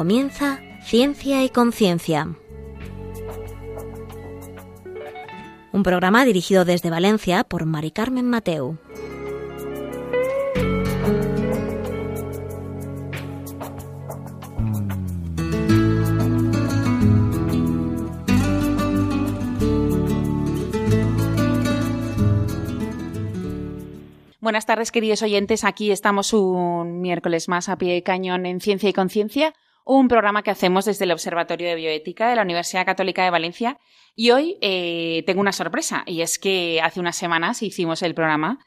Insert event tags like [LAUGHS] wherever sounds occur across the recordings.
Comienza Ciencia y Conciencia. Un programa dirigido desde Valencia por Mari Carmen Mateu. Buenas tardes, queridos oyentes. Aquí estamos un miércoles más a pie de cañón en Ciencia y Conciencia un programa que hacemos desde el Observatorio de Bioética de la Universidad Católica de Valencia. Y hoy eh, tengo una sorpresa, y es que hace unas semanas hicimos el programa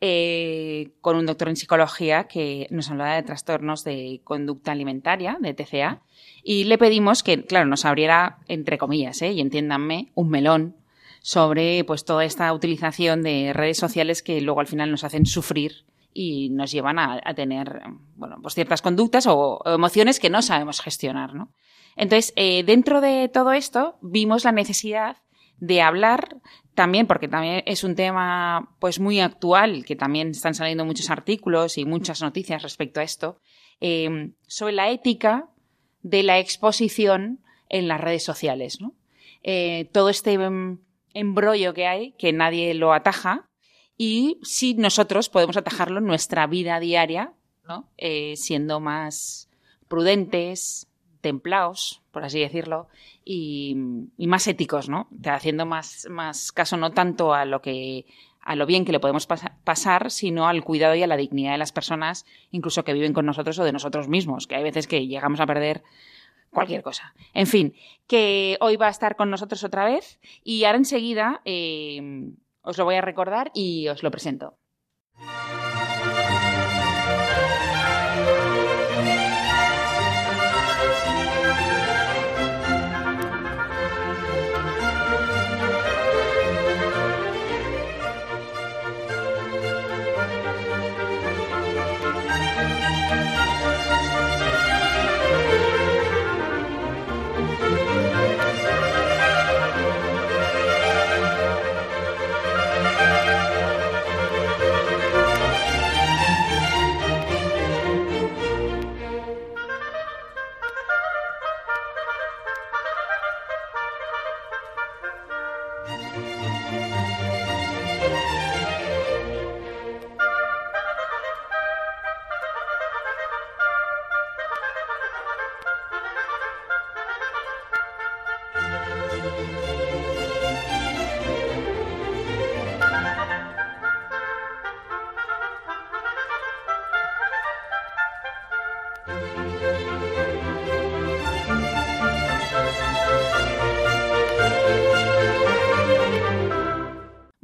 eh, con un doctor en psicología que nos hablaba de trastornos de conducta alimentaria, de TCA, y le pedimos que, claro, nos abriera, entre comillas, ¿eh? y entiéndanme, un melón sobre pues toda esta utilización de redes sociales que luego al final nos hacen sufrir y nos llevan a, tener bueno, pues ciertas conductas o, emociones que no sabemos gestionar. ¿no? Entonces, eh, dentro de todo esto, vimos la necesidad de hablar también, porque también es un tema pues muy actual, que también están saliendo muchos artículos y muchas noticias respecto a esto, eh, sobre la ética de la exposición en las redes sociales. ¿no? Eh, todo este em, embrollo que hay, que nadie lo ataja, y si nosotros podemos atajarlo en nuestra vida diaria, ¿no? Eh, siendo más prudentes, templaos, por así decirlo, y, más éticos, ¿no? Haciendo más, más caso no tanto a lo que a lo bien que le podemos pasar, sino al cuidado y a la dignidad de las personas, incluso que viven con nosotros o de nosotros mismos, que hay veces que llegamos a perder cualquier cosa. En fin, que hoy va a estar con nosotros otra vez y ahora enseguida eh, os lo voy a recordar y os lo presento.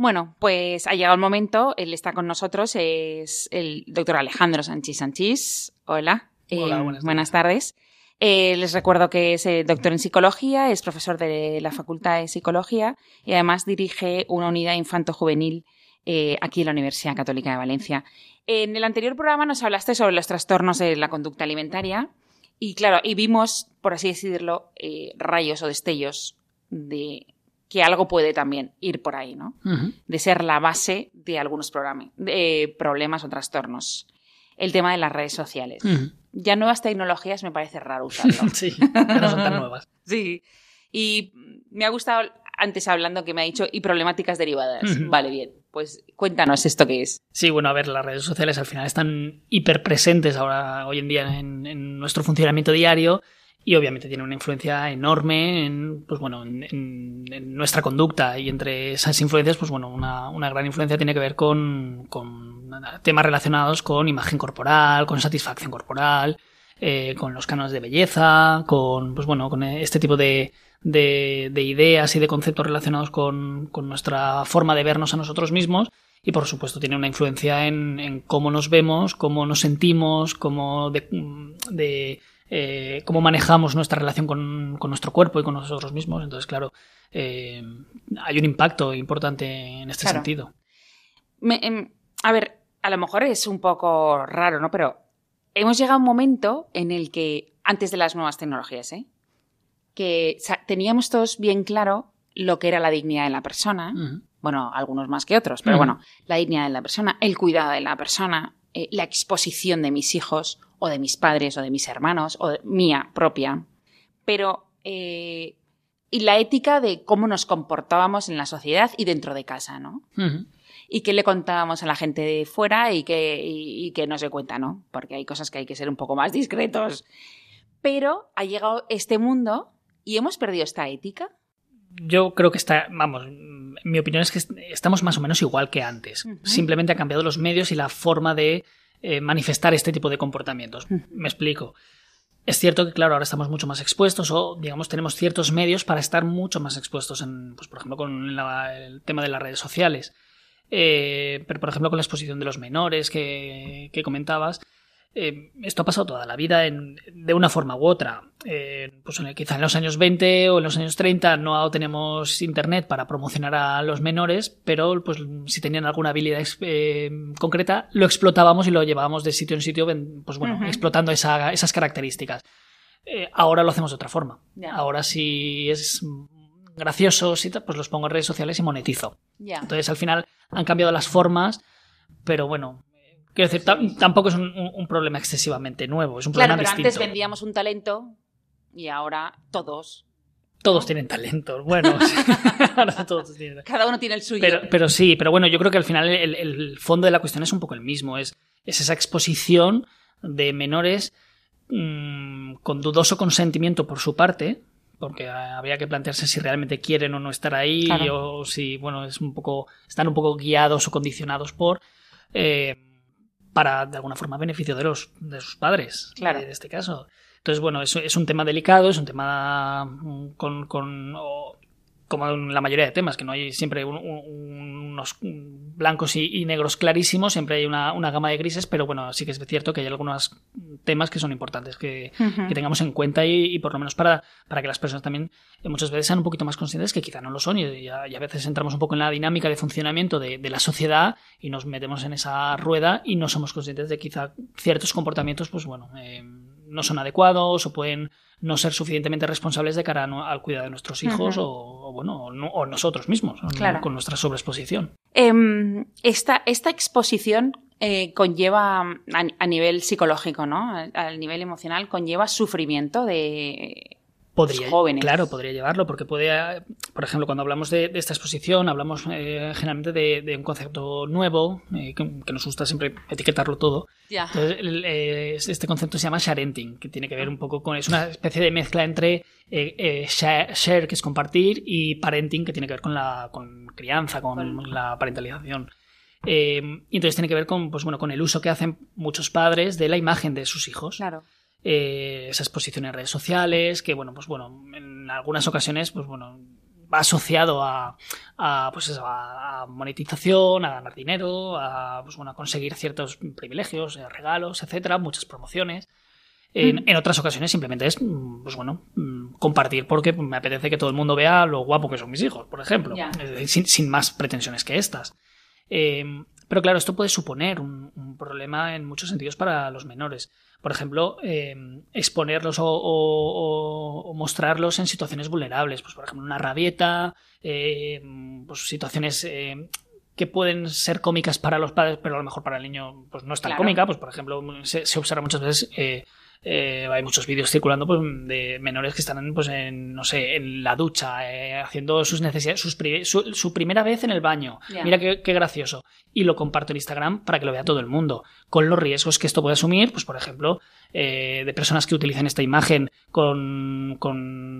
Bueno, pues ha llegado el momento, él está con nosotros, es el doctor Alejandro Sanchís Sanchís. Hola. Hola, eh, buenas, tardes. Eh, les recuerdo que es eh, doctor en psicología, es profesor de la Facultad de Psicología y además dirige una unidad infanto-juvenil aquí en la Universidad Católica de Valencia. En el anterior programa nos hablaste sobre los trastornos de la conducta alimentaria y claro, y vimos, por así decirlo, rayos o destellos de que algo puede también ir por ahí, ¿no? De ser la base de algunos de problemas o trastornos. El tema de las redes sociales. Ya nuevas tecnologías me parece raro usarlo. [LAUGHS] sí, no son tan [LAUGHS] nuevas. sí. Y me ha gustado antes hablando que me ha dicho y problemáticas derivadas. Vale, bien. Pues cuéntanos esto que es. Sí, bueno, a ver, las redes sociales al final están hiperpresentes ahora, hoy en día, en, en nuestro funcionamiento diario y obviamente tiene una influencia enorme en, pues bueno, en, nuestra conducta y entre esas influencias, pues bueno, una, una gran influencia tiene que ver con, con, temas relacionados con imagen corporal, con satisfacción corporal, eh, con los cánones de belleza, con, pues bueno, con este tipo de, de, de ideas y de conceptos relacionados con, con, nuestra forma de vernos a nosotros mismos. Y por supuesto tiene una influencia en, en cómo nos vemos, cómo nos sentimos, cómo de, de eh, cómo manejamos nuestra relación con, nuestro cuerpo y con nosotros mismos. Entonces, claro, eh, hay un impacto importante en este sentido. Em, a ver, a lo mejor es un poco raro, ¿no? Pero hemos llegado a un momento en el que, antes de las nuevas tecnologías, ¿eh? Que teníamos todos bien claro lo que era la dignidad de la persona. Bueno, algunos más que otros, pero bueno, la dignidad de la persona, el cuidado de la persona, eh, la exposición de mis hijos o de mis padres o de mis hermanos o de mía propia. Pero eh, y la ética de cómo nos comportábamos en la sociedad y dentro de casa, ¿no? Y qué le contábamos a la gente de fuera y que, y, que no se cuenta, ¿no? Porque hay cosas que hay que ser un poco más discretos. Pero ha llegado este mundo y hemos perdido esta ética. Yo creo que está, vamos, mi opinión es que estamos más o menos igual que antes. Simplemente ha cambiado los medios y la forma de eh, manifestar este tipo de comportamientos. Me explico. Es cierto que, claro, ahora estamos mucho más expuestos o, digamos, tenemos ciertos medios para estar mucho más expuestos, en, pues, por ejemplo, con el tema de las redes sociales. Eh, pero, por ejemplo, con la exposición de los menores que, que comentabas, eh, esto ha pasado toda la vida de una forma u otra. Eh, pues quizá en los años 20 o en los años 30 no tenemos internet para promocionar a los menores, pero pues si tenían alguna habilidad eh, concreta lo explotábamos y lo llevábamos de sitio en sitio, pues bueno, explotando esas características. ahora lo hacemos de otra forma. Ahora si es gracioso, pues los pongo en redes sociales y monetizo. Entonces al final han cambiado las formas, pero bueno, Quiero decir, tampoco es un, problema excesivamente nuevo, es un claro, pero antes vendíamos un talento y ahora todos. Todos tienen talento, bueno, [LAUGHS] ahora todos tienen Cada uno tiene el suyo. Pero, sí, pero bueno, yo creo que al final el, fondo de la cuestión es un poco el mismo, es, es esa exposición de menores mm, con dudoso consentimiento por su parte, porque habría que plantearse si realmente quieren o no estar ahí o si, bueno, es un poco, están un poco guiados o condicionados por... Eh, para, de alguna forma, beneficio de, los, de sus padres, claro. en este caso. Entonces, bueno, es, es un tema delicado, es un tema mm, con, con como en la mayoría de temas, que no hay siempre unos blancos y, negros clarísimos, siempre hay una, gama de grises, pero bueno, sí que es cierto que hay algunos temas que son importantes que, tengamos en cuenta y, por lo menos para, para que las personas también eh, muchas veces sean un poquito más conscientes que quizá no lo son y, a, veces entramos un poco en la dinámica de funcionamiento de, la sociedad y nos metemos en esa rueda y no somos conscientes de quizá ciertos comportamientos, pues bueno, eh, no son adecuados o pueden no ser suficientemente responsables de cara al cuidado de nuestros hijos o, bueno o, nosotros mismos con nuestra sobreexposición. Em, esta, esta exposición eh, conlleva a, nivel psicológico, ¿no? Al nivel emocional conlleva sufrimiento de Podría, Claro, podría llevarlo, porque puede, por ejemplo, cuando hablamos de, esta exposición, hablamos eh, generalmente de, un concepto nuevo, eh, que, nos gusta siempre etiquetarlo todo. Entonces, este concepto se llama sharenting, que tiene que ver un poco con. Es una especie de mezcla entre eh, share, que es compartir, y parenting, que tiene que ver con la con crianza, con la parentalización. y entonces tiene que ver con, pues bueno, con el uso que hacen muchos padres de la imagen de sus hijos. Claro. Eh, esa exposición en redes sociales, que bueno, pues bueno, en algunas ocasiones, pues bueno, va asociado a, pues a, monetización, a ganar dinero, a, pues bueno, a conseguir ciertos privilegios, eh, regalos, etcétera, muchas promociones. En, mm. otras ocasiones simplemente es, mm, pues bueno, mm, compartir porque me apetece que todo el mundo vea lo guapo que son mis hijos, por ejemplo, sin, más pretensiones que estas. Eh, pero claro, esto puede suponer un, problema en muchos sentidos para los menores. Por ejemplo, eh, exponerlos o, mostrarlos en situaciones vulnerables. Pues, por ejemplo, una rabieta, eh, pues, situaciones eh, que pueden ser cómicas para los padres, pero a lo mejor para el niño pues, no es tan cómica. Pues, por ejemplo, se, se observa muchas veces eh, hay muchos vídeos circulando pues, de menores que están pues, en, no sé, en la ducha, eh, haciendo sus necesidades, su, primera vez en el baño. Mira qué, gracioso. Y lo comparto en Instagram para que lo vea todo el mundo. Con los riesgos que esto puede asumir, pues por ejemplo, eh, de personas que utilizan esta imagen con,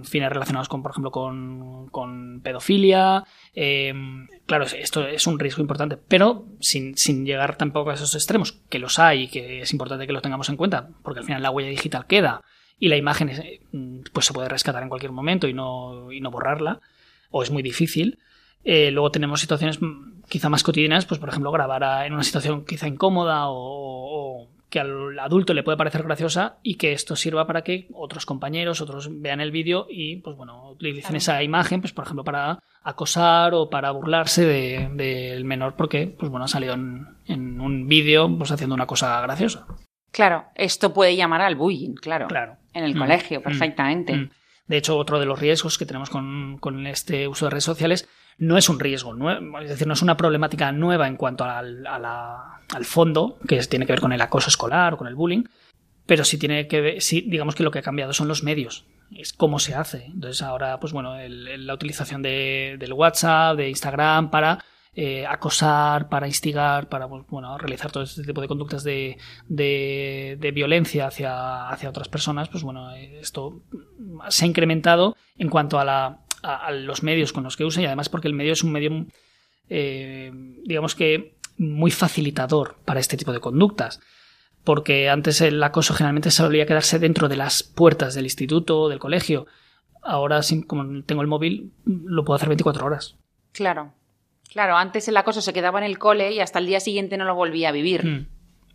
fines relacionados con, por ejemplo, con, con pedofilia. claro, esto es un riesgo importante, pero sin, sin llegar tampoco a esos extremos, que los hay y que es importante que los tengamos en cuenta, porque al final la huella digital queda y la imagen mm, pues se puede rescatar en cualquier momento y no, y no borrarla, o es muy difícil. Eh, luego tenemos situaciones mm, quizá más cotidianas, pues por ejemplo grabar en una situación quizá incómoda o, que al adulto le puede parecer graciosa y que esto sirva para que otros compañeros, otros vean el vídeo y, pues bueno, utilicen esa imagen, pues por ejemplo, para acosar o para burlarse del de, menor porque, pues bueno, ha salido en, un vídeo pues haciendo una cosa graciosa. Claro, esto puede llamar al bullying, claro. Claro. En el mm. colegio, mm. perfectamente. Mm. De hecho, otro de los riesgos que tenemos con, con este uso de redes sociales no es un riesgo es decir, no es una problemática nueva en cuanto al, al fondo, que tiene que ver con el acoso escolar o con el bullying, pero sí tiene que ver, sí, digamos que lo que ha cambiado son los medios, es cómo se hace. Entonces ahora, pues bueno, la utilización de, del WhatsApp, de Instagram para eh, acosar, para instigar, para pues, bueno, realizar todo este tipo de conductas de, de, violencia hacia, hacia otras personas, pues bueno, esto se ha incrementado en cuanto a la a, los medios con los que usa y además porque el medio es un medio, eh, digamos que, muy facilitador para este tipo de conductas. Porque antes el acoso generalmente solía quedarse dentro de las puertas del instituto o del colegio. Ahora, como tengo el móvil, lo puedo hacer 24 horas. Claro. Claro, antes el acoso se quedaba en el cole y hasta el día siguiente no lo volvía a vivir. Mm.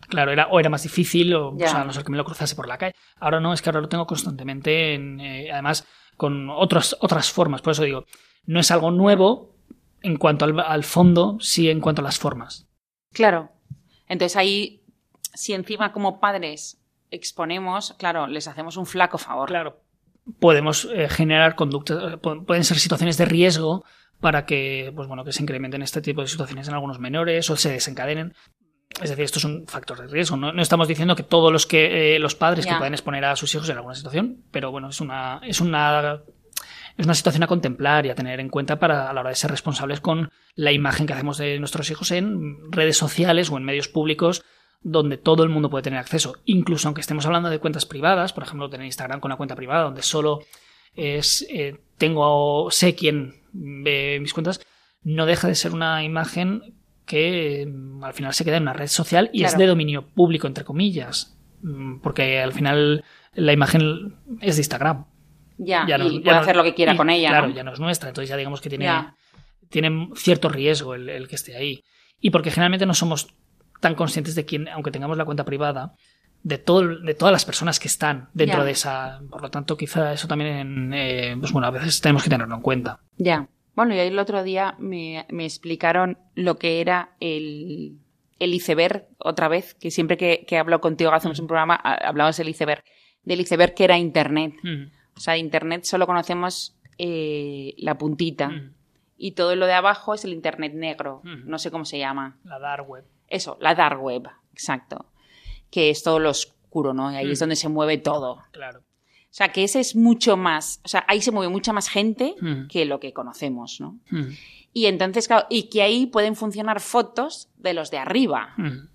Claro, era, o era más difícil, o, a no ser que me lo cruzase por la calle. Ahora no, es que ahora lo tengo constantemente. En, eh, además, con otras, otras formas. Por eso digo, no es algo nuevo en cuanto al, fondo, sí en cuanto a las formas. Claro. Entonces ahí, si encima como padres exponemos, claro, les hacemos un flaco favor. Claro. Podemos eh, generar conductas, pueden ser situaciones de riesgo para que, pues bueno, que se incrementen este tipo de situaciones en algunos menores o se desencadenen. Es decir, esto es un factor de riesgo. No, estamos diciendo que todos los que eh, los padres que pueden exponer a sus hijos en alguna situación, pero bueno, es una, es una es una situación a contemplar y a tener en cuenta para a la hora de ser responsables con la imagen que hacemos de nuestros hijos en redes sociales o en medios públicos donde todo el mundo puede tener acceso. Incluso aunque estemos hablando de cuentas privadas, por ejemplo, tener Instagram con una cuenta privada donde solo es eh, tengo sé quién ve mis cuentas, no deja de ser una imagen que mm, al final se queda en una red social y es de dominio público, entre comillas. Mm, porque al final la imagen es de Instagram. Ya, y puede hacer lo que quiera con ella. Claro, ya no es nuestra, entonces ya digamos que tiene, tiene cierto riesgo el, que esté ahí. Y porque generalmente no somos tan conscientes de quién, aunque tengamos la cuenta privada, de, todo, de todas las personas que están dentro de esa. Por lo tanto, quizá eso también, eh, pues bueno, a veces tenemos que tenerlo en cuenta. Ya. Bueno, y ahí el otro día me, explicaron lo que era el, iceberg, otra vez, que siempre que, que hablo contigo, hacemos un programa, hablamos del iceberg, del iceberg que era Internet. O sea, Internet solo conocemos eh, la puntita. Y todo lo de abajo es el Internet negro. No sé cómo se llama. La dark web. Eso, la dark web, exacto. Que es todo lo oscuro, ¿no? Y ahí es donde se mueve todo. Claro. O sea, que ese es mucho más, o sea, ahí se mueve mucha más gente mm. que lo que conocemos, ¿no? Mm. Y entonces, claro, y que ahí pueden funcionar fotos de los de arriba, mm.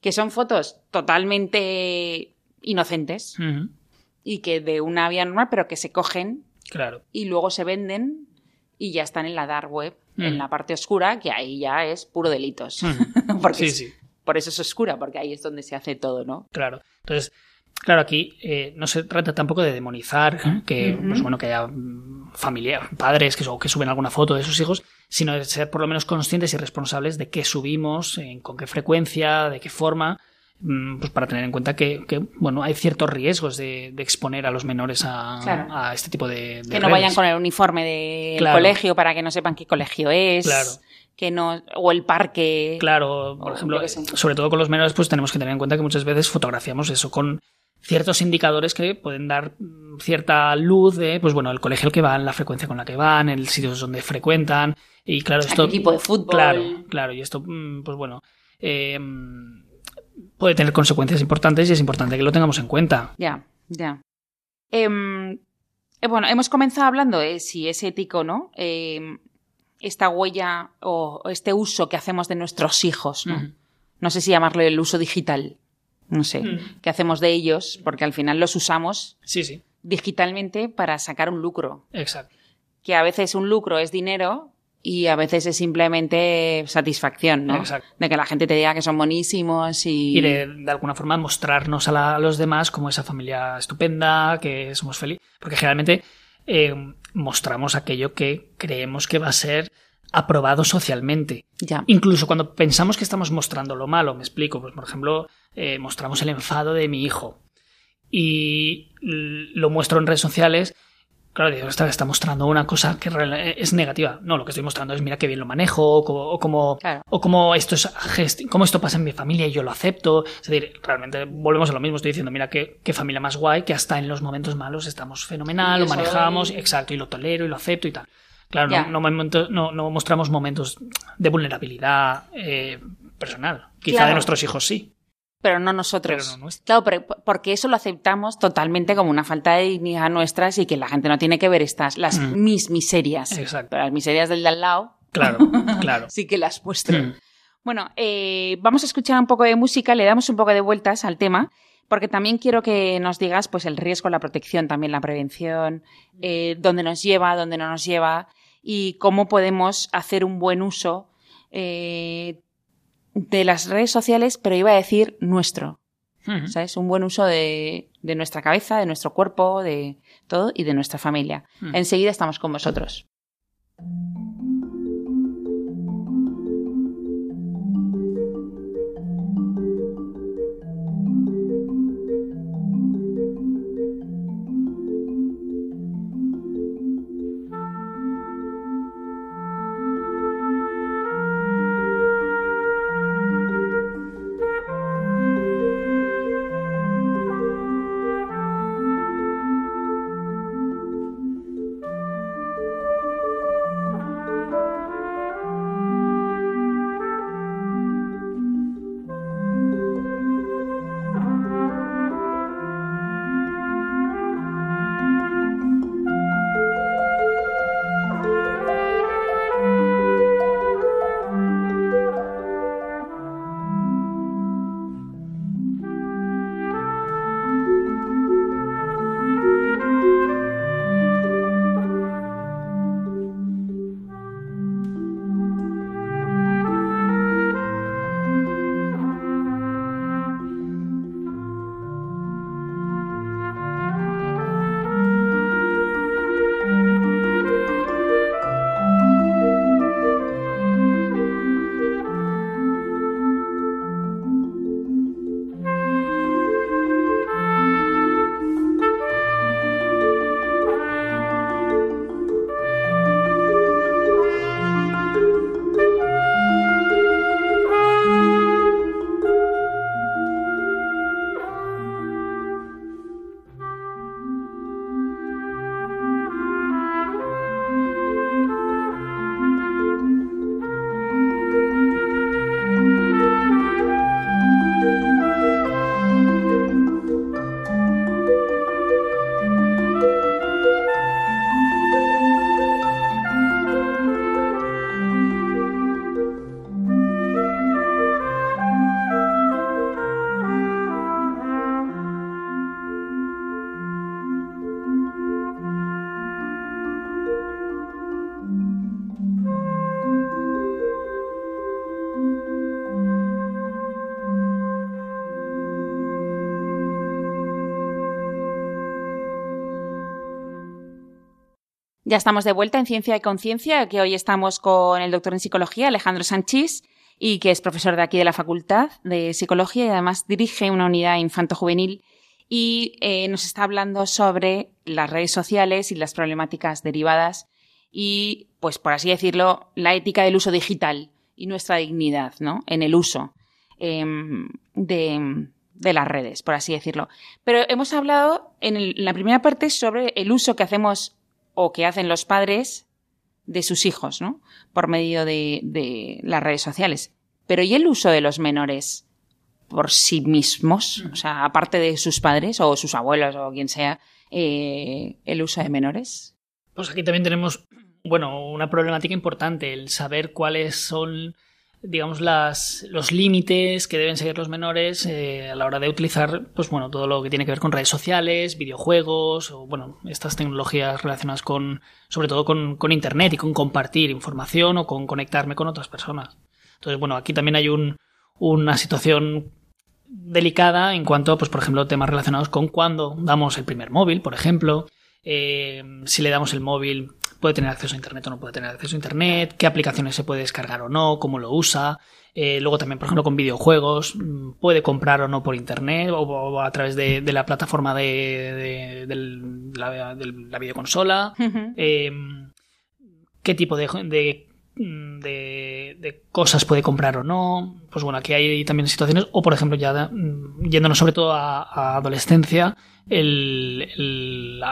que son fotos totalmente inocentes y que de una vía normal, pero que se cogen claro. y luego se venden y ya están en la dark web, en la parte oscura, que ahí ya es puro delitos. [LAUGHS] porque sí, sí. Por eso es oscura, porque ahí es donde se hace todo, ¿no? Claro. Entonces, Claro, aquí eh, no se trata tampoco de demonizar que, pues bueno, que haya familia, padres que, que, suben alguna foto de sus hijos, sino de ser por lo menos conscientes y responsables de qué subimos, con qué frecuencia, de qué forma, mm, pues para tener en cuenta que, bueno, hay ciertos riesgos de, exponer a los menores a, este tipo de, Que no vayan con el uniforme del colegio para que no sepan qué colegio es. Claro. que no o el parque. Claro por ejemplo sobre todo con los menores pues tenemos que tener en cuenta que muchas veces fotografiamos eso con ciertos indicadores que pueden dar cierta luz de, pues bueno, el colegio al que van, la frecuencia con la que van, el sitio donde frecuentan. Y claro, esto. El tipo de fútbol. Claro, claro. Y esto, mm, pues bueno. Em, puede tener consecuencias importantes y es importante que lo tengamos en cuenta. Ya, ya. Em, eh, bueno, hemos comenzado hablando de si es ético o no em, esta huella o este uso que hacemos de nuestros hijos, ¿no? No sé si llamarlo el uso digital no sé, mm. qué hacemos de ellos, porque al final los usamos sí, sí. digitalmente para sacar un lucro. Exacto. Que a veces un lucro es dinero y a veces es simplemente satisfacción, ¿no? Exacto. De que la gente te diga que son buenísimos y... Y de, alguna forma mostrarnos a, los demás como esa familia estupenda, que somos felices. Porque generalmente eh, mostramos aquello que creemos que va a ser aprobado socialmente. Ya. Incluso cuando pensamos que estamos mostrando lo malo, me explico, pues por ejemplo, eh, mostramos el enfado de mi hijo y lo muestro en redes sociales, claro, digo, está, está mostrando una cosa que es negativa. No, lo que estoy mostrando es mira qué bien lo manejo, o como, o como, esto es como esto pasa en mi familia y yo lo acepto. Es decir, realmente volvemos a lo mismo, estoy diciendo, mira qué, qué familia más guay, que hasta en los momentos malos estamos fenomenal, lo manejamos, exacto, y lo tolero y lo acepto y tal. Claro, no, no, no, mostramos momentos de vulnerabilidad eh, personal. Quizá de nuestros hijos sí. Pero no nosotros. claro, porque eso lo aceptamos totalmente como una falta de dignidad nuestra y que la gente no tiene que ver estas, las mm. mis miserias. Exacto. Pero las miserias del de al lado. Claro, [LAUGHS] claro. sí que las muestro. Mm. Bueno, eh, vamos a escuchar un poco de música, le damos un poco de vueltas al tema, porque también quiero que nos digas pues el riesgo, la protección, también la prevención, eh, dónde nos lleva, dónde no nos lleva y cómo podemos hacer un buen uso eh, de las redes sociales, pero iba a decir nuestro. ¿Sabes? Un buen uso de, de, nuestra cabeza, de nuestro cuerpo, de todo y de nuestra familia. Enseguida estamos con vosotros. Ya estamos de vuelta en Ciencia y Conciencia, que hoy estamos con el doctor en psicología, Alejandro Sánchez, y que es profesor de aquí de la Facultad de Psicología y además dirige una unidad infanto-juvenil y eh, nos está hablando sobre las redes sociales y las problemáticas derivadas y, pues por así decirlo, la ética del uso digital y nuestra dignidad, ¿no? En el uso em, de, las redes, por así decirlo. Pero hemos hablado en la primera parte sobre el uso que hacemos o que hacen los padres de sus hijos, ¿no? Por medio de, las redes sociales. Pero ¿y el uso de los menores por sí mismos? O sea, aparte de sus padres o sus abuelos o quien sea, eh, el uso de menores. Pues aquí también tenemos, bueno, una problemática importante, el saber cuáles son digamos, las, los límites que deben seguir los menores eh, a la hora de utilizar, pues bueno, todo lo que tiene que ver con redes sociales, videojuegos, o bueno, estas tecnologías relacionadas con, sobre todo con, con Internet y con compartir información o con conectarme con otras personas. Entonces, bueno, aquí también hay un, una situación delicada en cuanto, pues, por ejemplo, temas relacionados con cuando damos el primer móvil, por ejemplo, eh, si le damos el móvil puede tener acceso a Internet o no puede tener acceso a Internet, qué aplicaciones se puede descargar o no, cómo lo usa. Eh, luego también, por ejemplo, con videojuegos, mm, puede comprar o no por Internet o, a través de, la plataforma de, la, videoconsola. Em, qué tipo de, Mm, de, cosas puede comprar o no. Pues bueno, aquí hay también situaciones, o por ejemplo, ya mm, yéndonos sobre todo a, adolescencia, el,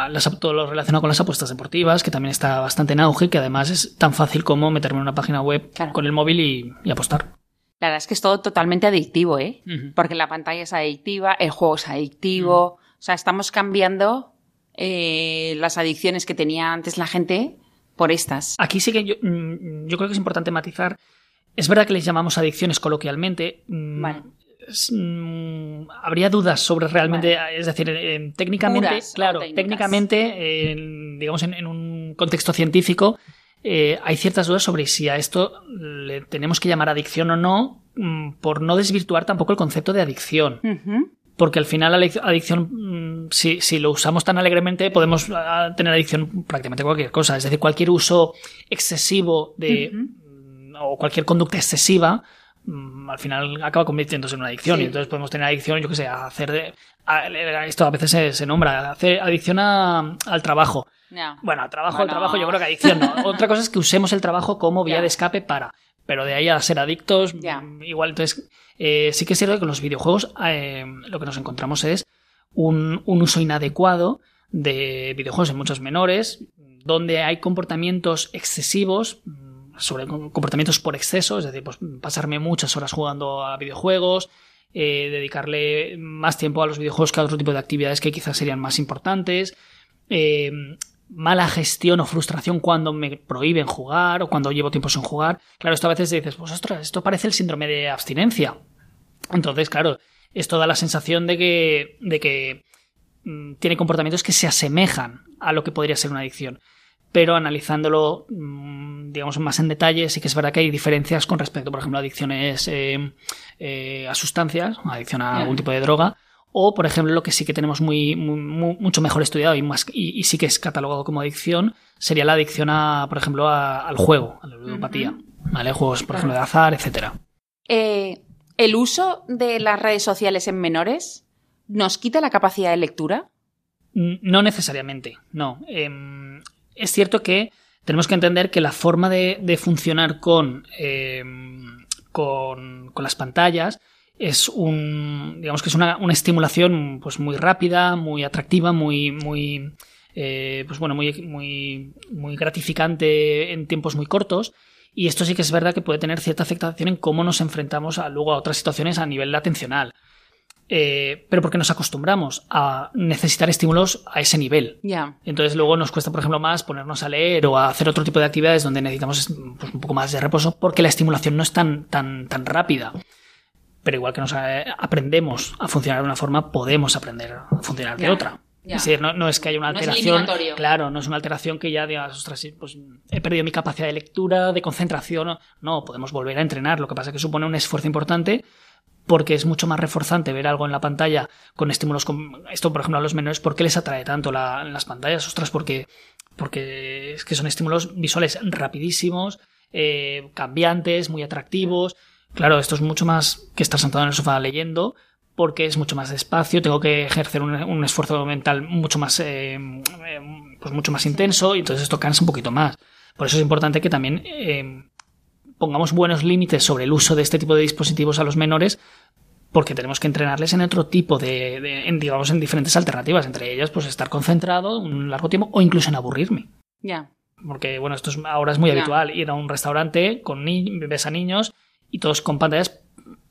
todo lo relacionado con las apuestas deportivas, que también está bastante en auge, que además es tan fácil como meterme en una página web con el móvil y, apostar. La verdad es que es todo totalmente adictivo, ¿eh? Porque la pantalla es adictiva, el juego es adictivo. O sea, estamos cambiando eh, las adicciones que tenía antes la gente por estas. Aquí sí que yo, mm, yo creo que es importante matizar. Es verdad que les llamamos adicciones coloquialmente. Mm, mm, habría dudas sobre realmente, es decir, eh, técnicamente, claro, técnicamente, digamos en, un contexto científico, eh, hay ciertas dudas sobre si a esto le tenemos que llamar adicción o no, por no desvirtuar tampoco el concepto de adicción porque al final la adicción, mm, si, lo usamos tan alegremente, podemos ah, tener adicción prácticamente a cualquier cosa. Es decir, cualquier uso excesivo de, mm, o cualquier conducta excesiva, mm, al final acaba convirtiéndose en una adicción. Y entonces podemos tener adicción, yo qué sé, a hacer de. esto a veces se, nombra, hacer adicción al trabajo. Bueno, al trabajo, al trabajo, yo creo que adicción no. [LAUGHS] Otra cosa es que usemos el trabajo como vía de escape para. Pero de ahí a ser adictos, igual. Entonces eh, sí que es cierto que con los videojuegos eh, lo que nos encontramos es un, uso inadecuado de videojuegos en muchos menores, donde hay comportamientos excesivos, mm, sobre comportamientos por exceso, es decir, pues pasarme muchas horas jugando a videojuegos, eh, dedicarle más tiempo a los videojuegos que a otro tipo de actividades que quizás serían más importantes, mala gestión o frustración cuando me prohíben jugar o cuando llevo tiempo sin jugar. Claro, esto a veces dices, pues ostras, esto parece el síndrome de abstinencia. Entonces, claro, esto da la sensación de que, de que mm, tiene comportamientos que se asemejan a lo que podría ser una adicción. Pero analizándolo, mm, digamos, más en detalle, sí que es verdad que hay diferencias con respecto, por ejemplo, a adicciones eh, eh, a sustancias, adicción a algún tipo de droga, o, por ejemplo, lo que sí que tenemos muy, mucho mejor estudiado y, más, y, sí que es catalogado como adicción, sería la adicción a, por ejemplo, al juego, a la ludopatía. ¿Vale? Juegos, por ejemplo, de azar, etcétera. Eh, ¿El uso de las redes sociales en menores nos quita la capacidad de lectura? No necesariamente, no. Em, es cierto que tenemos que entender que la forma de, funcionar con, em, con, las pantallas es un digamos que es una, estimulación pues muy rápida muy atractiva muy muy eh, pues bueno muy, muy muy gratificante en tiempos muy cortos y esto sí que es verdad que puede tener cierta afectación en cómo nos enfrentamos a, luego a otras situaciones a nivel atencional. Eh, pero porque nos acostumbramos a necesitar estímulos a ese nivel. Entonces luego nos cuesta, por ejemplo, más ponernos a leer o a hacer otro tipo de actividades donde necesitamos pues, un poco más de reposo porque la estimulación no es tan, tan, tan rápida. Pero igual que nos eh, aprendemos a funcionar de una forma, podemos aprender a funcionar de otra. Es decir, no, es que haya una alteración. claro, no es una alteración que ya digas, ostras, pues he perdido mi capacidad de lectura, de concentración. No, podemos volver a entrenar. Lo que pasa es que supone un esfuerzo importante porque es mucho más reforzante ver algo en la pantalla con estímulos como esto, por ejemplo, a los menores, ¿por qué les atrae tanto en las pantallas? Ostras, porque, porque es que son estímulos visuales rapidísimos, eh, cambiantes, muy atractivos. Claro, esto es mucho más que estar sentado en el sofá leyendo, porque es mucho más despacio, tengo que ejercer un, esfuerzo mental mucho más, eh, eh, pues mucho más intenso y entonces esto cansa un poquito más. Por eso es importante que también eh, pongamos buenos límites sobre el uso de este tipo de dispositivos a los menores porque tenemos que entrenarles en otro tipo de, digamos, en diferentes alternativas, entre ellas, pues estar concentrado un largo tiempo o incluso en aburrirme. Ya. Porque, bueno, esto ahora es muy habitual, ir a un restaurante con ves a niños y todos con pantallas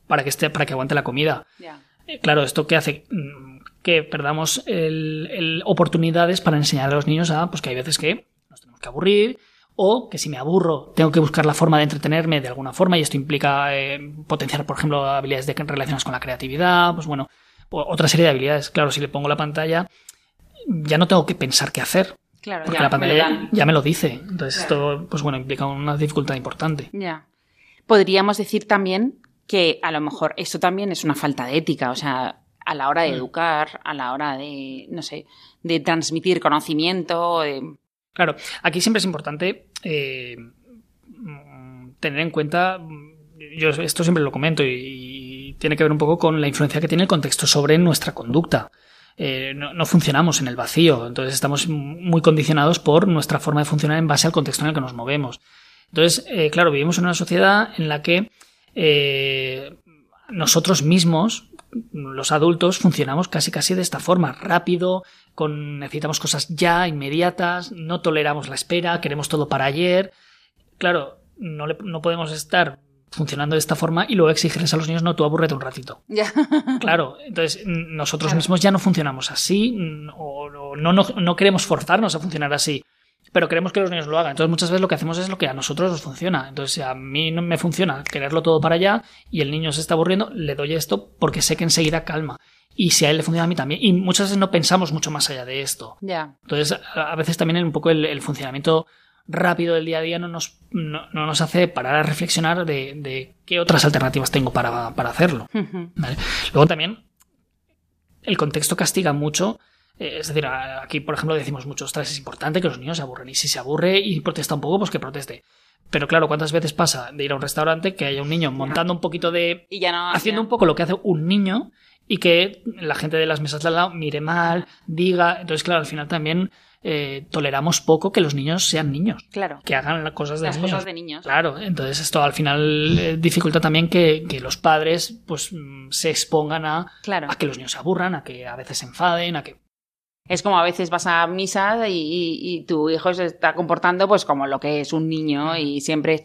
para que esté, para que aguante la comida. Ya. Eh, claro, ¿esto qué hace? Mm, que perdamos el, oportunidades para enseñar a los niños a pues que hay veces que nos tenemos que aburrir o que si me aburro tengo que buscar la forma de entretenerme de alguna forma y esto implica eh, potenciar, por ejemplo, habilidades de, relacionadas con la creatividad, pues bueno, otra serie de habilidades. Claro, si le pongo la pantalla ya no tengo que pensar qué hacer. Claro, porque la pantalla ya, me lo dice. Entonces esto, pues bueno, implica una dificultad importante. Ya. Podríamos decir también que a lo mejor esto también es una falta de ética, o sea, a la hora de mm. educar, a la hora de, no sé, de transmitir conocimiento. Claro, aquí siempre es importante eh, mm, tener en cuenta, yo esto siempre lo comento y, tiene que ver un poco con la influencia que tiene el contexto sobre nuestra conducta. Eh, no, funcionamos en el vacío, entonces estamos muy condicionados por nuestra forma de funcionar en base al contexto en el que nos movemos. Entonces, eh, claro, vivimos en una sociedad en la que nosotros mismos, los adultos, funcionamos casi casi de esta forma, rápido, con necesitamos cosas ya, inmediatas, no toleramos la espera, queremos todo para ayer. Claro, no, no podemos estar funcionando de esta forma y luego exigirles a los niños, no, tú aburrete un ratito. [LAUGHS] Ya. Claro, entonces nosotros mismos ya no funcionamos así o, no, no, no, queremos forzarnos a funcionar así pero queremos que los niños lo hagan. Entonces muchas veces lo que hacemos es lo que a nosotros nos funciona. Entonces a mí no me funciona quererlo todo para allá y el niño se está aburriendo, le doy esto porque sé que enseguida calma. Y si a él le funciona a mí también. Y muchas veces no pensamos mucho más allá de esto. Ya. Entonces a veces también un poco el, funcionamiento rápido del día a día no nos, no, nos hace parar a reflexionar de, qué otras alternativas tengo para, hacerlo. Luego también el contexto castiga mucho es decir, aquí, por ejemplo, decimos mucho, ostras, es importante que los niños se aburren. Y si se aburre y protesta un poco, pues que proteste. Pero claro, ¿cuántas veces pasa de ir a un restaurante que haya un niño montando un poquito de... Y ya no, haciendo un poco lo que hace un niño y que la gente de las mesas de al lado mire mal, diga... Entonces, claro, al final también eh, toleramos poco que los niños sean niños. Claro. Que hagan las cosas de las niños. cosas de niños. Claro, entonces esto al final eh, dificulta también que, los padres pues mm, se expongan a, claro. a que los niños se aburran, a que a veces se enfaden, a que es como a veces vas a misa y, tu hijo se está comportando pues como lo que es un niño y siempre...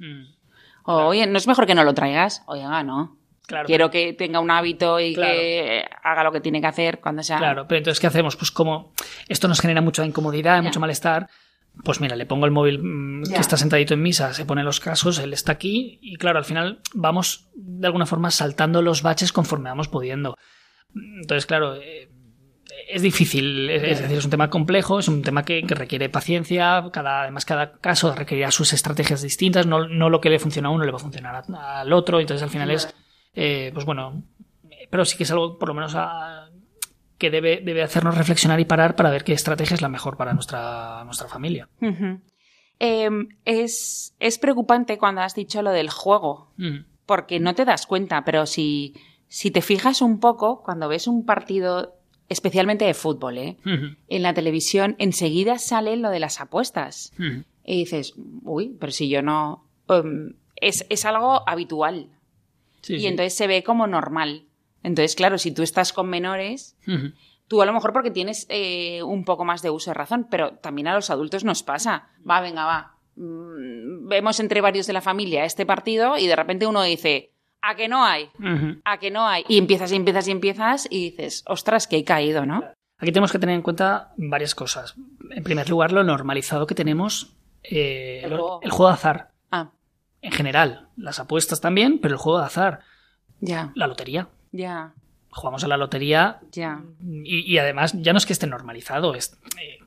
Mm. Oye, ¿no es mejor que no lo traigas? Oiga, no. Claro, Quiero que tenga un hábito y que haga lo que tiene que hacer cuando sea... Claro, pero entonces, ¿qué hacemos? Pues como esto nos genera mucha incomodidad, mucho malestar, pues mira, le pongo el móvil mm, que está sentadito en misa, se pone los casos, él está aquí y claro, al final vamos de alguna forma saltando los baches conforme vamos pudiendo. Entonces, claro, eh, es difícil, es decir, es un tema complejo, es un tema que, requiere paciencia, cada, además cada caso requerirá sus estrategias distintas, no, lo que le funciona a uno le va a funcionar al otro, entonces al final es, eh, pues bueno, pero sí que es algo por lo menos que debe, debe hacernos reflexionar y parar para ver qué estrategia es la mejor para nuestra, nuestra familia. Em, es, es, preocupante cuando has dicho lo del juego, porque no te das cuenta, pero si, si te fijas un poco, cuando ves un partido especialmente de fútbol, ¿eh? En la televisión enseguida sale lo de las apuestas. Y dices, uy, pero si yo no... Um, es, algo habitual. y entonces se ve como normal. Entonces, claro, si tú estás con menores, tú a lo mejor porque tienes eh, un poco más de uso de razón, pero también a los adultos nos pasa. Va, venga, va. Mm, vemos entre varios de la familia este partido y de repente uno dice, a que no hay, a que no hay. Y empiezas y empiezas y empiezas y dices, ostras, que he caído, ¿no? Aquí tenemos que tener en cuenta varias cosas. En primer lugar, lo normalizado que tenemos eh, el, juego. de azar. Ah. En general, las apuestas también, pero el juego de azar. Ya. La lotería. Ya. Jugamos a la lotería. Ya. Y, además, ya no es que esté normalizado, es, eh,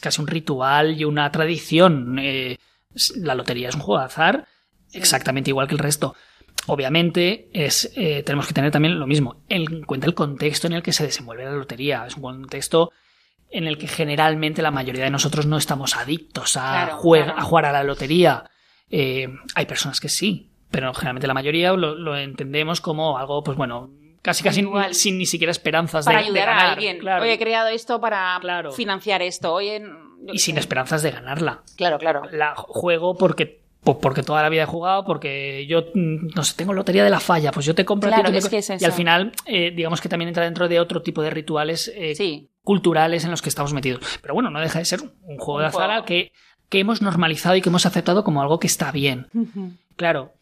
casi un ritual y una tradición. Eh, la lotería es un juego de azar exactamente igual que el resto. Obviamente, es, eh, tenemos que tener también lo mismo, en cuenta el contexto en el que se desenvuelve la lotería. Es un contexto en el que generalmente la mayoría de nosotros no estamos adictos a, jugar a la lotería. Eh, hay personas que sí, pero generalmente la mayoría lo, entendemos como algo, pues bueno, casi casi sin ni siquiera esperanzas para de, ayudar a alguien. Hoy he creado esto para financiar esto. Hoy y sin esperanzas de ganarla. Claro, claro. La juego porque pues porque toda la vida he jugado, porque yo, mm, no sé, tengo lotería de la falla, pues yo te compro claro, es que es Y al final, eh, digamos que también entra dentro de otro tipo de rituales eh, culturales en los que estamos metidos. Pero bueno, no deja de ser un juego de azar que, que hemos normalizado y que hemos aceptado como algo que está bien. Claro,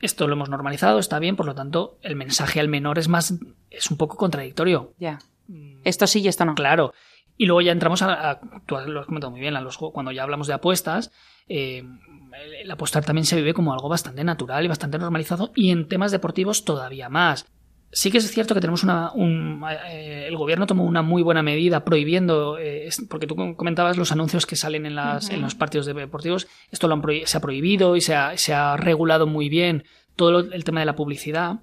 esto lo hemos normalizado, está bien, por lo tanto, el mensaje al menor es más, es un poco contradictorio. Ya. Mm. Esto sí y esto no. Claro. Y luego ya entramos a, tú lo has comentado muy bien, a los, cuando ya hablamos de apuestas, eh, el apostar también se vive como algo bastante natural y bastante normalizado y en temas deportivos todavía más. Sí que es cierto que tenemos una... Eh, el gobierno tomó una muy buena medida prohibiendo, eh, porque tú comentabas los anuncios que salen en, las, en los partidos deportivos, esto lo se ha prohibido y se ha, se ha regulado muy bien todo el tema de la publicidad,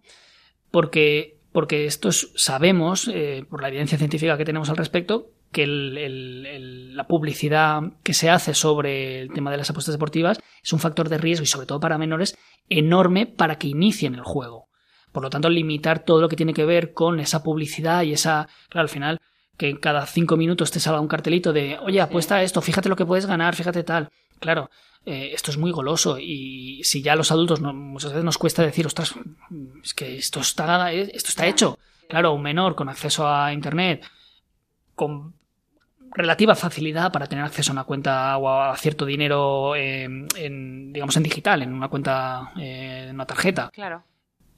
porque, porque esto sabemos, por la evidencia científica que tenemos al respecto, que la publicidad que se hace sobre el tema de las apuestas deportivas es un factor de riesgo y sobre todo para menores enorme para que inicien el juego. Por lo tanto, limitar todo lo que tiene que ver con esa publicidad y esa, claro, al final, que cada cinco minutos te salga un cartelito de, oye, apuesta esto, fíjate lo que puedes ganar, fíjate tal. Claro, eh, esto es muy goloso y si ya los adultos muchas veces nos cuesta decir, ostras, es que esto está, esto está hecho. Claro, un menor con acceso a Internet, con relativa facilidad para tener acceso a una cuenta o a cierto dinero en, digamos en digital, en una cuenta, eh, en una tarjeta. Claro.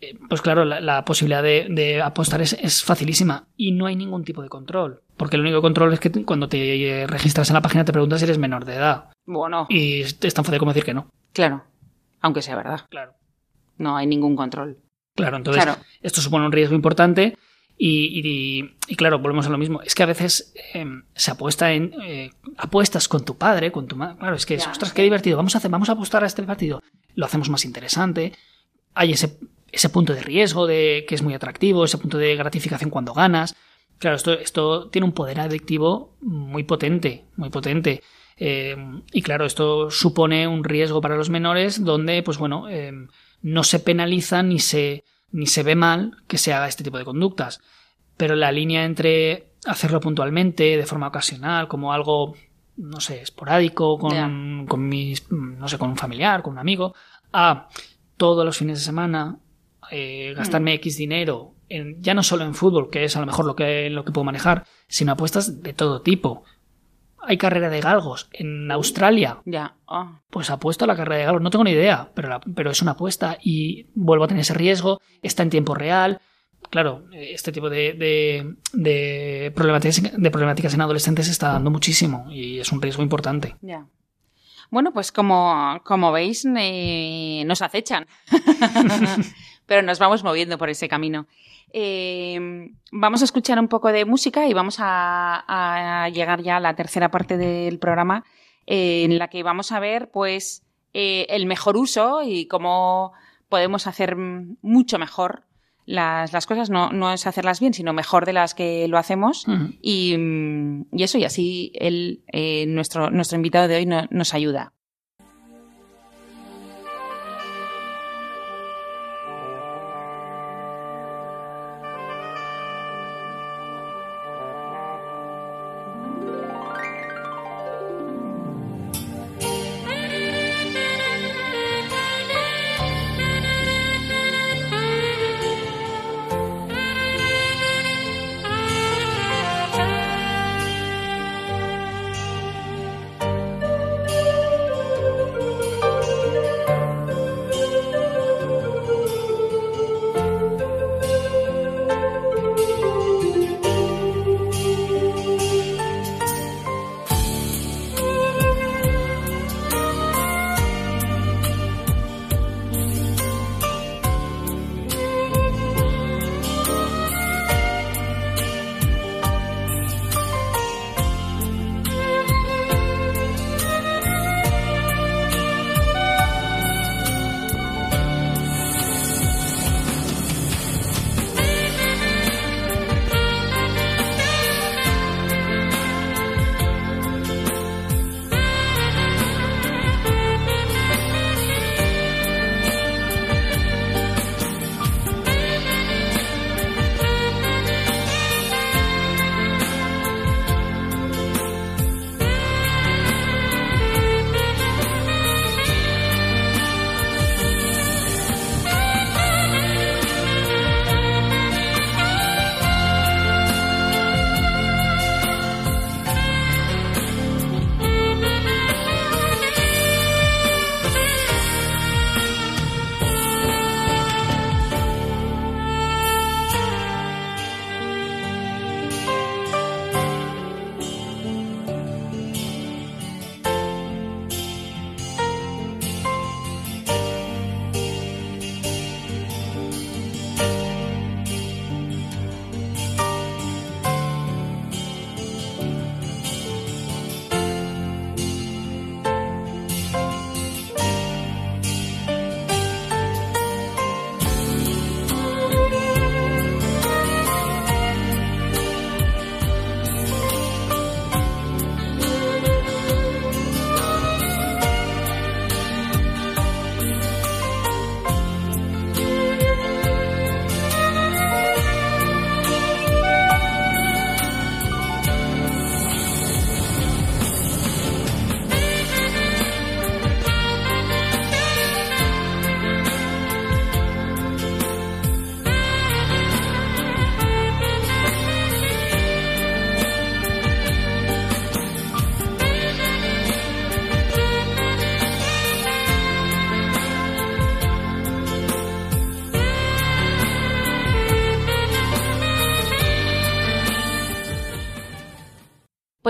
Eh, pues claro, la, posibilidad de, apostar es, facilísima y no hay ningún tipo de control. Porque el único control es que cuando te registras en la página te preguntas si eres menor de edad. Bueno. Y es tan fácil como decir que no. Claro. Aunque sea verdad. Claro. No hay ningún control. Claro, entonces esto supone un riesgo importante y, claro, volvemos a lo mismo. Es que a veces em, se apuesta en eh, apuestas con tu padre, con tu madre. Claro, es que, ostras, qué divertido. Vamos a hacer, vamos a apostar a este partido. Lo hacemos más interesante. Hay ese, ese punto de riesgo de que es muy atractivo, ese punto de gratificación cuando ganas. Claro, esto, esto tiene un poder adictivo muy potente, muy potente. Em, y claro, esto supone un riesgo para los menores donde, pues bueno, em, no se penaliza ni se ni se ve mal que se haga este tipo de conductas. Pero la línea entre hacerlo puntualmente, de forma ocasional, como algo, no sé, esporádico, con, con mis, no sé, con un familiar, con un amigo, a todos los fines de semana eh, gastarme mm. X dinero, en, ya no solo en fútbol, que es a lo mejor lo que, lo que puedo manejar, sino apuestas de todo tipo hay carrera de galgos en Australia. Ya. Ah. Pues apuesto a la carrera de galgos. No tengo ni idea, pero, pero es una apuesta y vuelvo a tener ese riesgo. Está en tiempo real. Claro, este tipo de, de, problemáticas, de problemáticas en adolescentes se está dando muchísimo y es un riesgo importante. Ya. Bueno, pues como, como veis, nos acechan. [LAUGHS] pero nos vamos moviendo por ese camino. Eh, vamos a escuchar un poco de música y vamos a, llegar ya a la tercera parte del programa eh, en la que vamos a ver pues eh, el mejor uso y cómo podemos hacer mucho mejor las, cosas, no, es hacerlas bien, sino mejor de las que lo hacemos. y, eso, y así él, nuestro, nuestro invitado de hoy nos ayuda.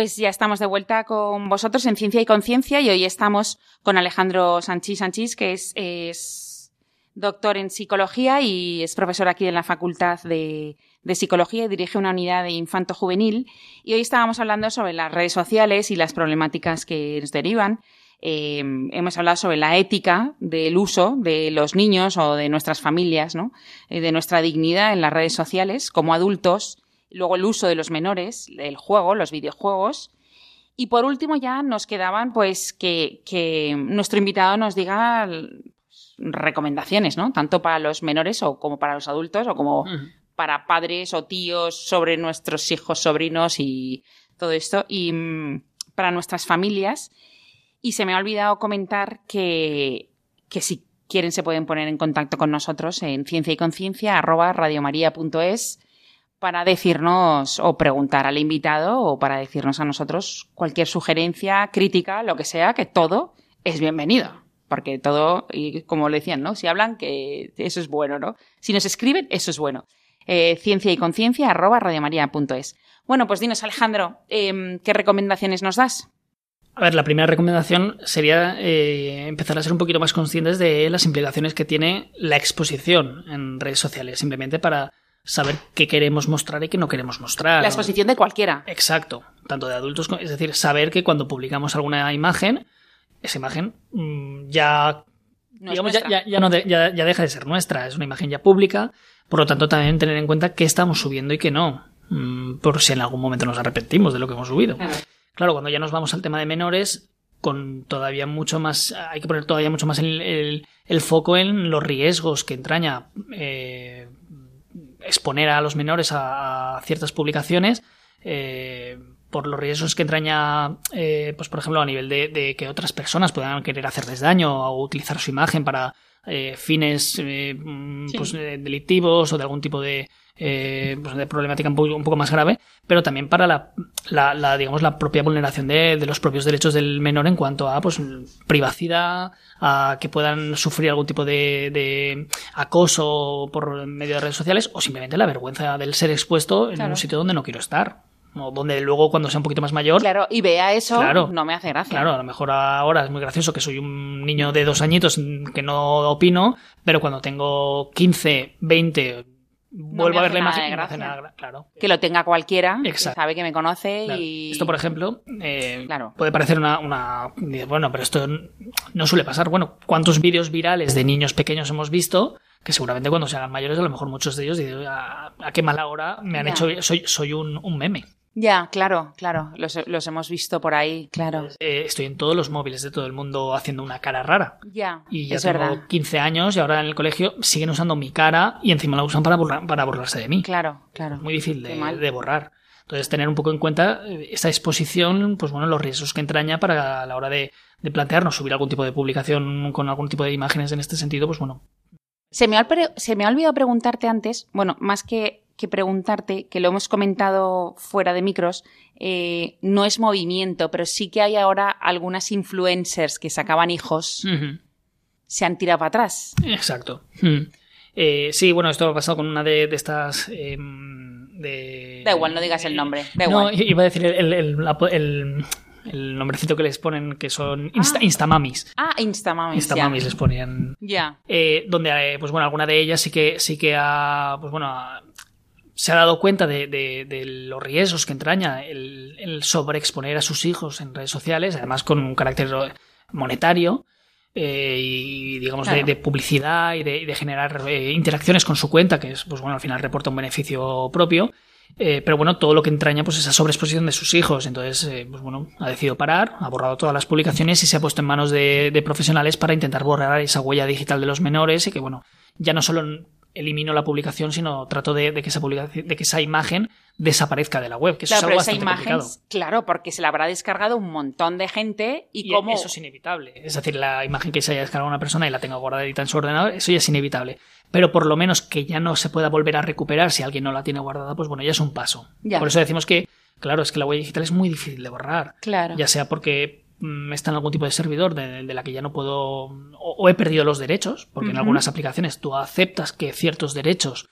Pues ya estamos de vuelta con vosotros en Ciencia y Conciencia y hoy estamos con Alejandro Sanchís Sanchís, que es, doctor en psicología y es profesor aquí en la Facultad de, Psicología y dirige una unidad de infanto juvenil. Y hoy estábamos hablando sobre las redes sociales y las problemáticas que nos derivan. Eh, hemos hablado sobre la ética del uso de los niños o de nuestras familias, ¿no? Eh, de nuestra dignidad en las redes sociales como adultos luego el uso de los menores, el juego, los videojuegos. Y por último ya nos quedaban pues que, que nuestro invitado nos diga recomendaciones, ¿no? Tanto para los menores o como para los adultos o como para padres o tíos sobre nuestros hijos, sobrinos y todo esto. Y mm, para nuestras familias. Y se me ha olvidado comentar que, que si quieren se pueden poner en contacto con nosotros en ciencia y conciencia arroba radiomaria.es para decirnos o preguntar al invitado o para decirnos a nosotros cualquier sugerencia, crítica, lo que sea, que todo es bienvenido. Porque todo, y como le decían, ¿no? Si hablan, que eso es bueno, ¿no? Si nos escriben, eso es bueno. Eh, ciencia y conciencia, arroba radiomaria.es. Bueno, pues dinos, Alejandro, em, ¿qué recomendaciones nos das? A ver, la primera recomendación sería eh, empezar a ser un poquito más conscientes de las implicaciones que tiene la exposición en redes sociales, simplemente para saber qué queremos mostrar y qué no queremos mostrar. La exposición de cualquiera. Exacto, tanto de adultos, es decir, saber que cuando publicamos alguna imagen, esa imagen mm, ya, digamos, ya, ya, no ya, deja de ser nuestra, es una imagen ya pública, por lo tanto también tener en cuenta qué estamos subiendo y qué no, mm, por si en algún momento nos arrepentimos de lo que hemos subido. Claro, cuando ya nos vamos al tema de menores, con todavía mucho más, hay que poner todavía mucho más el, el, foco en los riesgos que entraña eh, exponer a los menores a, ciertas publicaciones eh, por los riesgos que entraña, eh, pues por ejemplo, a nivel de, que otras personas puedan querer hacerles daño o utilizar su imagen para eh, fines mm, pues, delictivos o de algún tipo de, eh, pues de problemática un poco, más grave, pero también para la, la, digamos, la propia vulneración de, de, los propios derechos del menor en cuanto a pues, privacidad, a que puedan sufrir algún tipo de, de acoso por medio de redes sociales o simplemente la vergüenza del ser expuesto en un sitio donde no quiero estar o donde luego cuando sea un poquito más mayor. Claro, y vea eso, no me hace gracia. Claro, a lo mejor ahora es muy gracioso que soy un niño de dos añitos que no opino, pero cuando tengo 15, 20, vuelvo a ver la imagen y claro. Que lo tenga cualquiera, que sabe que me conoce y... Esto, por ejemplo, eh, puede parecer una, una... Bueno, pero esto no suele pasar. Bueno, ¿cuántos vídeos virales de niños pequeños hemos visto? Que seguramente cuando se hagan mayores, a lo mejor muchos de ellos dicen, ¿a, qué mala hora me han hecho... Soy, soy un, un meme. Ya, claro, claro, los, los, hemos visto por ahí, claro. Eh, estoy en todos los móviles de todo el mundo haciendo una cara rara. Ya, y ya tengo 15 años y ahora en el colegio siguen usando mi cara y encima la usan para, para burlarse de mí. Claro, claro. muy difícil de, de, borrar. Entonces, tener un poco en cuenta eh, esta exposición, pues bueno, los riesgos que entraña para la hora de, de plantearnos subir algún tipo de publicación con algún tipo de imágenes en este sentido, pues bueno. Se me ha, se me ha olvidado preguntarte antes, bueno, más que que preguntarte, que lo hemos comentado fuera de micros, eh, no es movimiento, pero sí que hay ahora algunas influencers que sacaban hijos, se han tirado para atrás. Exacto. Hmm. Eh, sí, bueno, esto ha pasado con una de, estas... Em, de... Da igual, no digas el nombre. no, iba a decir el, el, nombrecito que les ponen, que son ah. Instamamis. Ah, Instamamis. Instamamis les ponían. Ya. Eh, donde, pues bueno, alguna de ellas sí que, sí que ha, pues bueno, se ha dado cuenta de, los riesgos que entraña el, sobreexponer a sus hijos en redes sociales, además con un carácter monetario eh, y digamos de, publicidad y de, generar eh, interacciones con su cuenta, que es, pues bueno, al final reporta un beneficio propio. Eh, pero bueno, todo lo que entraña pues esa sobreexposición de sus hijos. Entonces, pues bueno, ha decidido parar, ha borrado todas las publicaciones y se ha puesto en manos de, de profesionales para intentar borrar esa huella digital de los menores y que bueno, ya no solo elimino la publicación, sino trato de, que esa publicación, de que esa imagen desaparezca de la web, que eso es algo esa imagen, claro, porque se la habrá descargado un montón de gente y, como eso es inevitable. Es decir, la imagen que se haya descargado una persona y la tenga guardadita en su ordenador, eso ya es inevitable. Pero por lo menos que ya no se pueda volver a recuperar si alguien no la tiene guardada, pues bueno, ya es un paso. Por eso decimos que, claro, es que la huella digital es muy difícil de borrar. Claro. Ya sea porque está en algún tipo de servidor de, la que ya no puedo o, he perdido los derechos, porque en algunas aplicaciones tú aceptas que ciertos derechos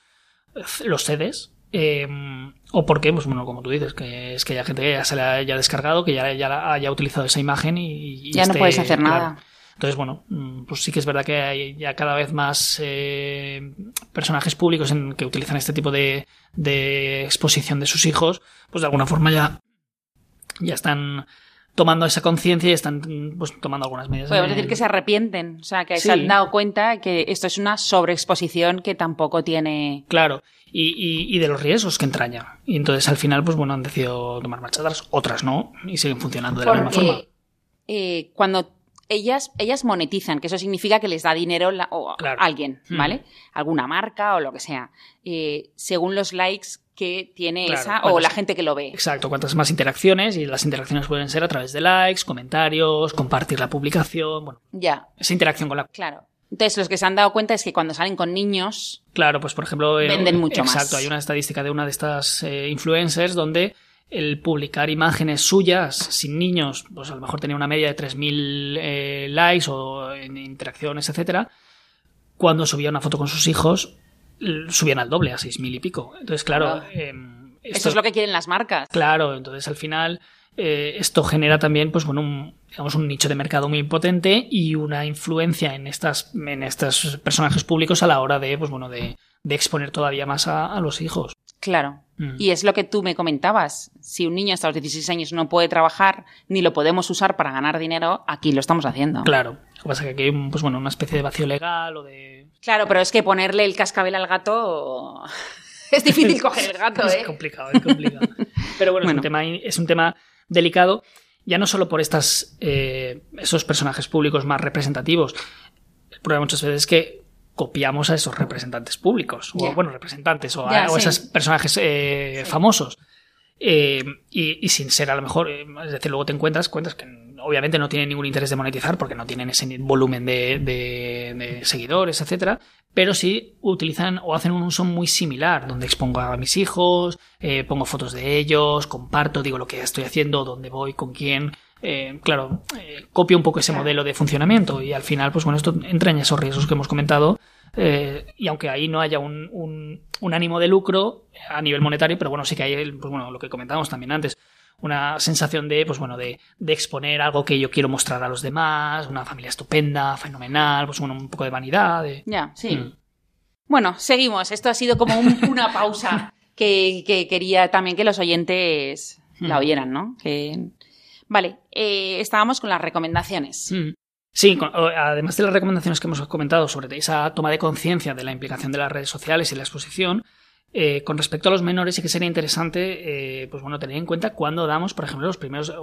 eh, los cedes, Em, o porque, pues bueno, como tú dices, que es que haya gente que ya se le haya descargado, que ya, ya haya utilizado esa imagen y, ya no puedes hacer nada. Entonces, bueno, mm, pues sí que es verdad que hay ya cada vez más eh, personajes públicos en, que utilizan este tipo de, de, exposición de sus hijos, pues de alguna forma ya, ya están tomando esa conciencia y están pues, tomando algunas medidas. Podemos decir que se arrepienten, o sea, que se han dado cuenta que esto es una sobreexposición que tampoco tiene. Claro, y, y, de los riesgos que entraña. Y entonces al final, pues bueno, han decidido tomar marchadas, otras no, y siguen funcionando de la misma forma. Eh, cuando ellas, ellas monetizan, que eso significa que les da dinero a alguien, hmm. ¿vale? Alguna marca o lo que sea. Eh, según los likes que tiene esa o la gente que lo ve. Exacto, cuantas más interacciones y las interacciones pueden ser a través de likes, comentarios, compartir la publicación, bueno. Ya. Esa interacción con la. Claro. Entonces, los que se han dado cuenta es que cuando salen con niños. Claro, pues por ejemplo. Eh, venden mucho más. Exacto, hay una estadística de una de estas eh, influencers donde el publicar imágenes suyas sin niños, pues a lo mejor tenía una media de 3.000 eh, likes o en interacciones, etcétera. Cuando subía una foto con sus hijos, subían al doble, a 6.000 y pico. Entonces, claro. Em, esto, es lo que quieren las marcas. Claro, entonces al final eh, esto genera también, pues bueno, un, digamos, un nicho de mercado muy potente y una influencia en estas, en estos personajes públicos a la hora de, pues bueno, de, exponer todavía más a los hijos. Claro. Mm. Y es lo que tú me comentabas. Si un niño hasta los 16 años no puede trabajar ni lo podemos usar para ganar dinero, aquí lo estamos haciendo. Claro. Lo que pasa es que aquí hay pues, bueno, una especie de vacío legal o de. Claro, pero es que ponerle el cascabel al gato. [LAUGHS] es difícil [LAUGHS] coger el gato, ¿eh? Es complicado, es complicado. [LAUGHS] pero bueno, Es, un tema, es un tema delicado, ya no solo por estas, eh, esos personajes públicos más representativos. El problema muchas veces es que copiamos a esos representantes públicos, o bueno, representantes, o, a, esos personajes eh, famosos. Eh, y, sin ser a lo mejor, es decir, luego te encuentras cuentas que obviamente no tienen ningún interés de monetizar porque no tienen ese volumen de, seguidores, etcétera, pero sí utilizan o hacen un uso muy similar, donde expongo a mis hijos, pongo fotos de ellos, comparto, digo lo que estoy haciendo, dónde voy, con quién, eh, claro, eh, copia un poco ese modelo de funcionamiento y al final, pues bueno, esto entraña esos riesgos que hemos comentado eh, y aunque ahí no haya un, un, ánimo de lucro a nivel monetario, pero bueno, sí que hay, pues bueno, lo que comentábamos también antes, una sensación de, pues bueno, de, de, exponer algo que yo quiero mostrar a los demás, una familia estupenda, fenomenal, pues bueno, un poco de vanidad. Ya, sí. Mm. Bueno, seguimos. Esto ha sido como una pausa [LAUGHS] que, que, quería también que los oyentes la mm. oyeran, ¿no? Que Vale, eh, estábamos con las recomendaciones. Mm. Sí, además de las recomendaciones que hemos comentado sobre esa toma de conciencia de la implicación de las redes sociales y la exposición, eh, con respecto a los menores sí que sería interesante eh, pues bueno, tener en cuenta cuando damos, por ejemplo, los primeros,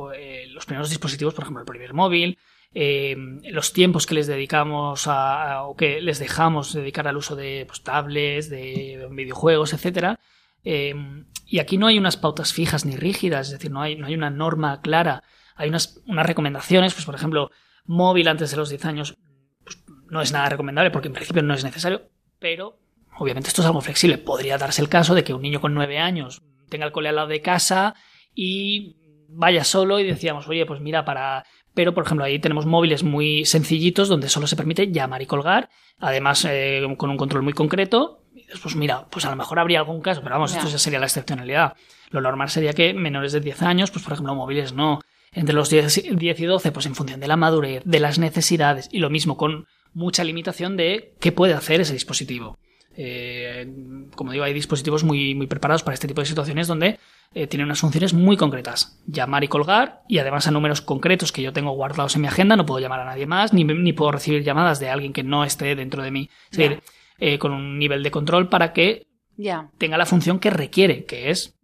los primeros dispositivos, por ejemplo, el primer móvil, los tiempos que les dedicamos a, o que les dejamos dedicar al uso de pues, tablets, de videojuegos, etcétera. y aquí no hay unas pautas fijas ni rígidas, es decir, no hay, no hay una norma clara hay unas, unas recomendaciones, pues por ejemplo, móvil antes de los 10 años pues, no es nada recomendable porque en principio no es necesario, pero obviamente esto es algo flexible. Podría darse el caso de que un niño con 9 años tenga el cole al lado de casa y vaya solo y decíamos, oye, pues mira, para... Pero, por ejemplo, ahí tenemos móviles muy sencillitos donde solo se permite llamar y colgar, además eh, con un control muy concreto. Y después, mira, pues a lo mejor habría algún caso, pero vamos, esto ya sería la excepcionalidad. Lo normal sería que menores de 10 años, pues por ejemplo, móviles no entre los 10, y 12, pues en función de la madurez, de las necesidades y lo mismo con mucha limitación de qué puede hacer ese dispositivo. Eh, como digo, hay dispositivos muy, muy preparados para este tipo de situaciones donde eh, tienen unas funciones muy concretas. Llamar y colgar, y además a números concretos que yo tengo guardados en mi agenda, no puedo llamar a nadie más, ni, ni puedo recibir llamadas de alguien que no esté dentro de mí. Es decir, eh, con un nivel de control para que tenga la función que requiere, que es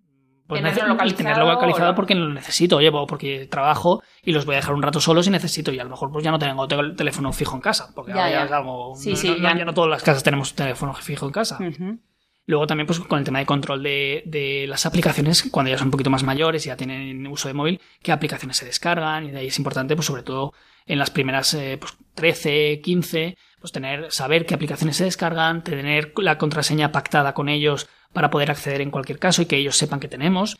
pues tenerlo localizado, tenerlo localizado porque lo necesito, llevo porque trabajo y los voy a dejar un rato solos y necesito y a lo mejor pues ya no tengo el teléfono fijo en casa, porque ahora ya, es algo sí, sí, ya. no todas las casas tenemos teléfono fijo en casa. Luego también pues con el tema de control de, de, las aplicaciones, cuando ya son un poquito más mayores y ya tienen uso de móvil, qué aplicaciones se descargan y de ahí es importante pues sobre todo en las primeras eh, pues, 13, 15, pues tener, saber qué aplicaciones se descargan, tener la contraseña pactada con ellos para poder acceder en cualquier caso y que ellos sepan que tenemos.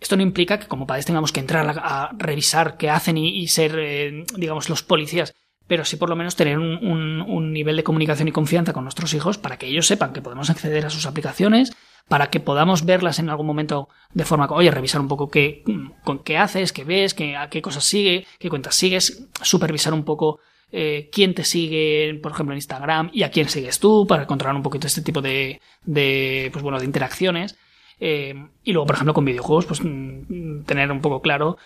Esto no implica que como padres tengamos que entrar a, revisar qué hacen y, ser, eh, digamos, los policías, pero sí por lo menos tener un, nivel de comunicación y confianza con nuestros hijos para que ellos sepan que podemos acceder a sus aplicaciones, para que podamos verlas en algún momento de forma, oye, revisar un poco qué, con qué haces, qué ves, qué, a qué cosas sigue, qué cuentas sigues, supervisar un poco eh, quién te sigue, por ejemplo, en Instagram y a quién sigues tú para controlar un poquito este tipo de, de pues bueno, de interacciones. Eh, y luego, por ejemplo, con videojuegos, pues mm, tener un poco claro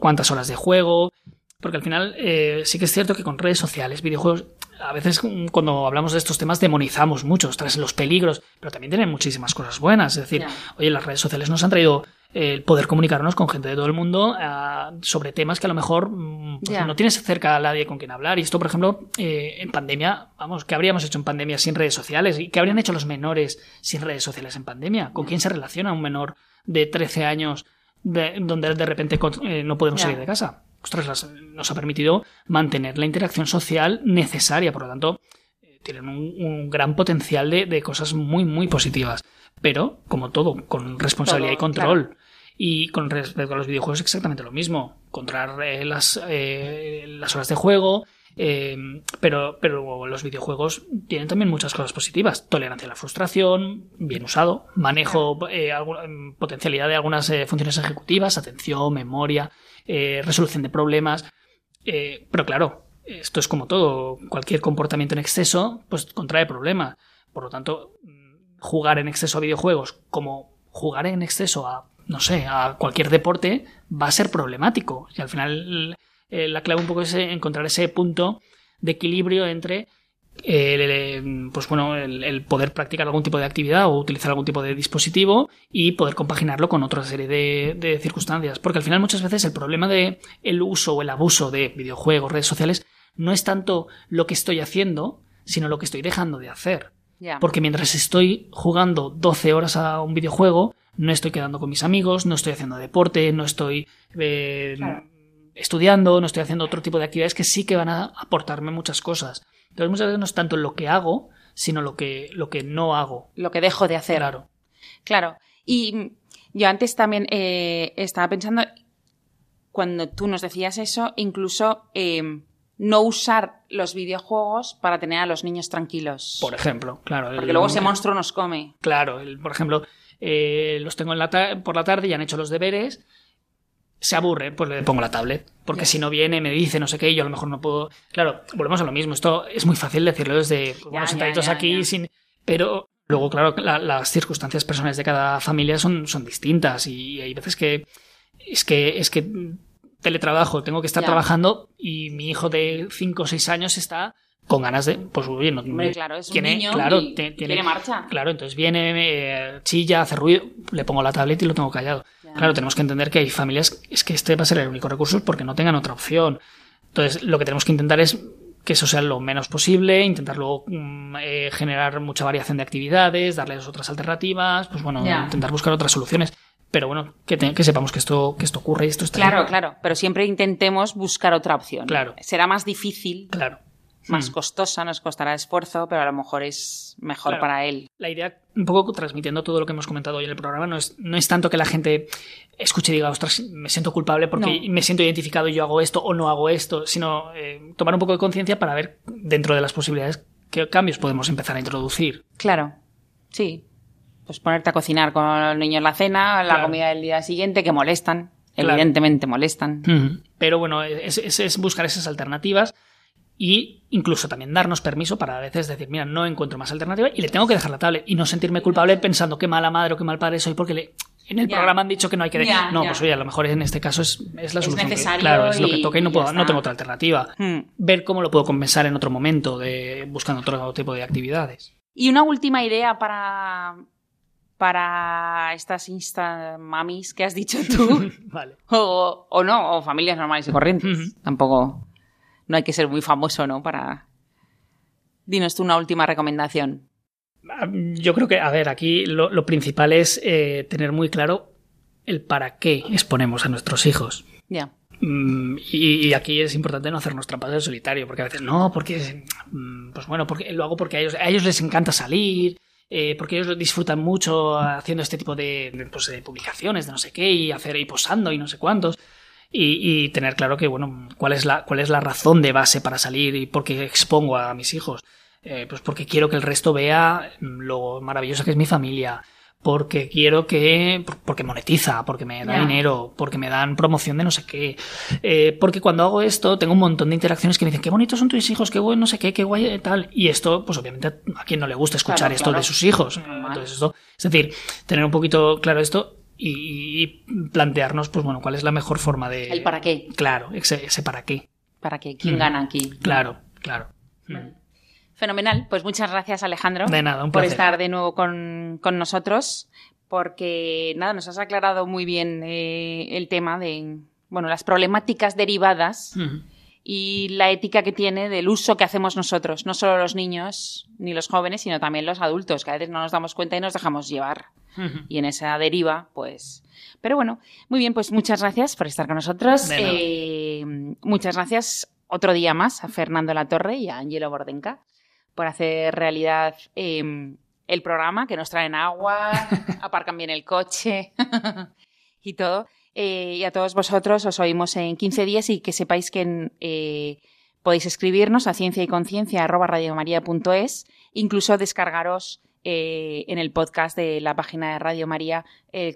cuántas horas de juego, porque al final eh, sí que es cierto que con redes sociales, videojuegos, a veces mm, cuando hablamos de estos temas demonizamos mucho, tras los peligros, pero también tienen muchísimas cosas buenas. Es decir, oye, las redes sociales nos han traído el poder comunicarnos con gente de todo el mundo uh, sobre temas que a lo mejor mm, pues, no tienes cerca a nadie con quien hablar. Y esto, por ejemplo, eh, en pandemia, vamos, ¿qué habríamos hecho en pandemia sin redes sociales? ¿Y qué habrían hecho los menores sin redes sociales en pandemia? ¿Con quién se relaciona un menor de 13 años de, donde de repente eh, no podemos salir de casa? Ostras, nos ha permitido mantener la interacción social necesaria, por lo tanto, eh, tienen un, un, gran potencial de, de, cosas muy, muy positivas. Pero, como todo, con responsabilidad todo, y control. Claro. Y con respecto a los videojuegos exactamente lo mismo. Controlar eh, las, eh, las horas de juego. Eh, pero, pero los videojuegos tienen también muchas cosas positivas. Tolerancia a la frustración, bien usado, manejo, eh, potencialidad de algunas eh, funciones ejecutivas, atención, memoria, resolución de problemas. pero claro, esto es como todo. Cualquier comportamiento en exceso, pues contrae problemas. Por lo tanto, jugar en exceso a videojuegos como jugar en exceso a no sé, a cualquier deporte, va a ser problemático. Y al final eh, la clave un poco es encontrar ese punto de equilibrio entre el, pues bueno, el, el, poder practicar algún tipo de actividad o utilizar algún tipo de dispositivo y poder compaginarlo con otra serie de, de circunstancias. Porque al final muchas veces el problema de el uso o el abuso de videojuegos, redes sociales, no es tanto lo que estoy haciendo, sino lo que estoy dejando de hacer. Yeah. Porque mientras estoy jugando 12 horas a un videojuego, no estoy quedando con mis amigos, no estoy haciendo deporte, no estoy eh, Claro. estudiando, no estoy haciendo otro tipo de actividades que sí que van a aportarme muchas cosas. Entonces muchas veces no es tanto lo que hago, sino lo que, lo que no hago. Lo que dejo de hacer. Claro. Claro. Y yo antes también eh, estaba pensando, cuando tú nos decías eso, incluso eh, no usar los videojuegos para tener a los niños tranquilos. Por ejemplo, claro. el- Porque luego ese monstruo nos come. Claro, el- por ejemplo, eh, los tengo en la por la tarde y han hecho los deberes. Se aburre, pues le pongo la tablet. Porque si no viene, me dice no sé qué, y yo a lo mejor no puedo. Claro, volvemos a lo mismo. Esto es muy fácil decirlo desde, pues, bueno, Ya, sentaditos aquí, sin. Pero luego, claro, la- las circunstancias personales de cada familia son, son distintas. Y hay veces que. Es que. Es que teletrabajo, tengo que estar trabajando y mi hijo de 5 o 6 años está con ganas de. Pues oye, no, Hombre, claro, es un tiene- niño claro, y tiene- marcha. Claro, entonces viene, eh, chilla, hace ruido, le pongo la tablet y lo tengo callado. Ya. Claro, tenemos que entender que hay familias, es que este va a ser el único recurso porque no tengan otra opción. Entonces, lo que tenemos que intentar es que eso sea lo menos posible, intentar luego mm, eh, generar mucha variación de actividades, darles otras alternativas, pues bueno, intentar buscar otras soluciones. Pero bueno, que, te- que sepamos que esto, que esto ocurre y esto está Claro, ahí. claro. Pero siempre intentemos buscar otra opción. Claro. Será más difícil, Claro. Más Mm. costosa, nos costará esfuerzo, pero a lo mejor es mejor Claro. para él. la idea, un poco transmitiendo todo lo que hemos comentado hoy en el programa, no es, no es tanto que la gente escuche y diga, ostras, me siento culpable porque No. me siento identificado y yo hago esto o no hago esto, sino eh, tomar un poco de conciencia para ver dentro de las posibilidades qué cambios podemos empezar a introducir. Claro. Sí. Pues ponerte a cocinar con el niño en la cena, la Claro. comida del día siguiente, que molestan. Claro. Evidentemente molestan. Pero bueno, es, es- es buscar esas alternativas y incluso también darnos permiso para a veces decir, mira, no encuentro más alternativa y le tengo que dejar la tablet y no sentirme culpable pensando qué mala madre o qué mal padre soy porque le- en el Ya. programa han dicho que no hay que... de- Ya, no, ya. pues oye, a lo mejor en este caso es, es la Es solución. que- necesario claro, es lo que toca y no, y puedo, no tengo otra alternativa. Hmm. Ver cómo lo puedo compensar en otro momento, de buscando otro tipo de actividades. Y una última idea para, para estas insta mamis que has dicho tú. [LAUGHS] vale. o, o no, o familias normales y corrientes. Tampoco. No hay que ser muy famoso, ¿no? Para. Dinos tú una última recomendación. Ah, Yo creo que, a ver, aquí lo, lo principal es eh, tener muy claro el para qué exponemos a nuestros hijos. Ya. Mm, Y, y aquí es importante no hacernos trampas del solitario, porque a veces no, porque, mm, pues bueno, porque lo hago porque a ellos, a ellos les encanta salir, eh, porque ellos disfrutan mucho haciendo este tipo de, de, pues, de publicaciones, de no sé qué, y hacer y posando y no sé cuántos. Y, y tener claro que, bueno, cuál es, la, cuál es la razón de base para salir y por qué expongo a mis hijos. Eh, pues porque quiero que el resto vea mm, lo maravillosa que es mi familia, porque quiero que, porque monetiza, porque me da dinero, porque me dan promoción de no sé qué. Eh, porque cuando hago esto tengo un montón de interacciones que me dicen, qué bonitos son tus hijos, qué bueno, no sé qué, qué guay, tal. Y esto, pues obviamente a quien no le gusta escuchar esto de sus hijos. Entonces esto, es decir, tener un poquito claro esto y, plantearnos, pues bueno, cuál es la mejor forma de... El para qué. Claro, ese, ese para qué. Para qué, quién mm. gana aquí. Claro, claro. Mm. Fenomenal. Pues muchas gracias, Alejandro. De nada, un Por estar de nuevo con, nosotros, porque nada, nos has aclarado muy bien eh, el tema de, bueno, las problemáticas derivadas y la ética que tiene del uso que hacemos nosotros, no solo los niños ni los jóvenes, sino también los adultos, que a veces no nos damos cuenta y nos dejamos llevar. Y en esa deriva, pues... Pero bueno, muy bien, pues muchas gracias por estar con nosotros. Eh, muchas gracias otro día más a Fernando Latorre y a Angelo Bordenca por hacer realidad em, el programa, que nos traen agua, [LAUGHS] aparcan bien el coche [LAUGHS] y todo. Eh, y a todos vosotros os oímos en 15 días y que sepáis que eh, podéis escribirnos a ciencia y conciencia incluso descargaros eh, en el podcast de la página de Radio María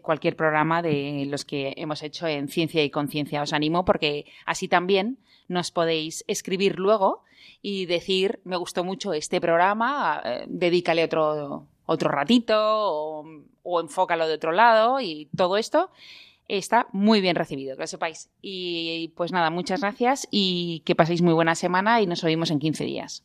cualquier programa de los que hemos hecho en Ciencia y Conciencia. Os animo porque así también nos podéis escribir luego y decir, me gustó mucho este programa, eh, dedícale otro, otro ratito o, o enfócalo de otro lado y todo esto está muy bien recibido, que lo sepáis. Y pues nada, muchas gracias y que paséis muy buena semana y nos oímos en 15 días.